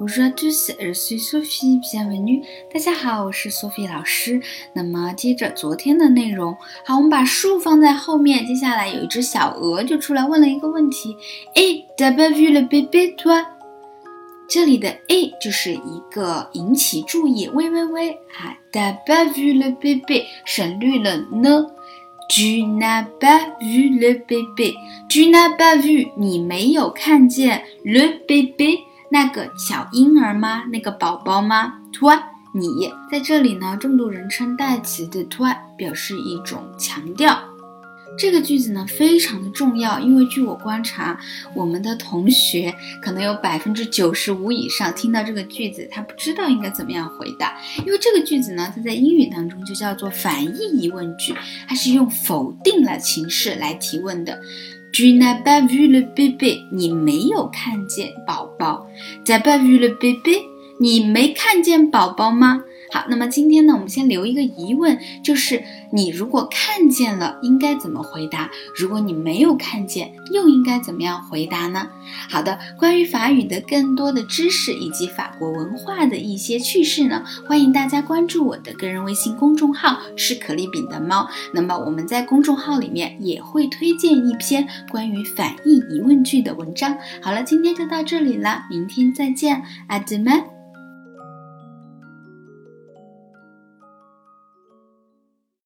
Bonjour à tous, je suis Sophie, 小朋友大家好，我是 Sophie 老师。那么接着昨天的内容，好，我们把树放在后面。接下来有一只小鹅就出来问了一个问题：Eh, t'as pas vu le bébé toi？这里的 A 就是一个引起注意，喂喂喂，啊，t'as pas vu le bébé，省略了呢。Tu n'as pas vu le bébé？Tu n'as pas vu？你没有看见 le bébé？那个小婴儿吗？那个宝宝吗？toi，你在这里呢？重度人称代词的 toi 表示一种强调。这个句子呢非常的重要，因为据我观察，我们的同学可能有百分之九十五以上听到这个句子，他不知道应该怎么样回答。因为这个句子呢，它在英语当中就叫做反义疑问句，它是用否定了形式来提问的。Tu n'as pas vu le bébé？你没有看见宝宝。T'as pas vu le bébé？你没看见宝宝吗？好，那么今天呢，我们先留一个疑问，就是你如果看见了，应该怎么回答？如果你没有看见，又应该怎么样回答呢？好的，关于法语的更多的知识以及法国文化的一些趣事呢，欢迎大家关注我的个人微信公众号“是可丽饼的猫”。那么我们在公众号里面也会推荐一篇关于反义疑问句的文章。好了，今天就到这里了，明天再见，阿德曼。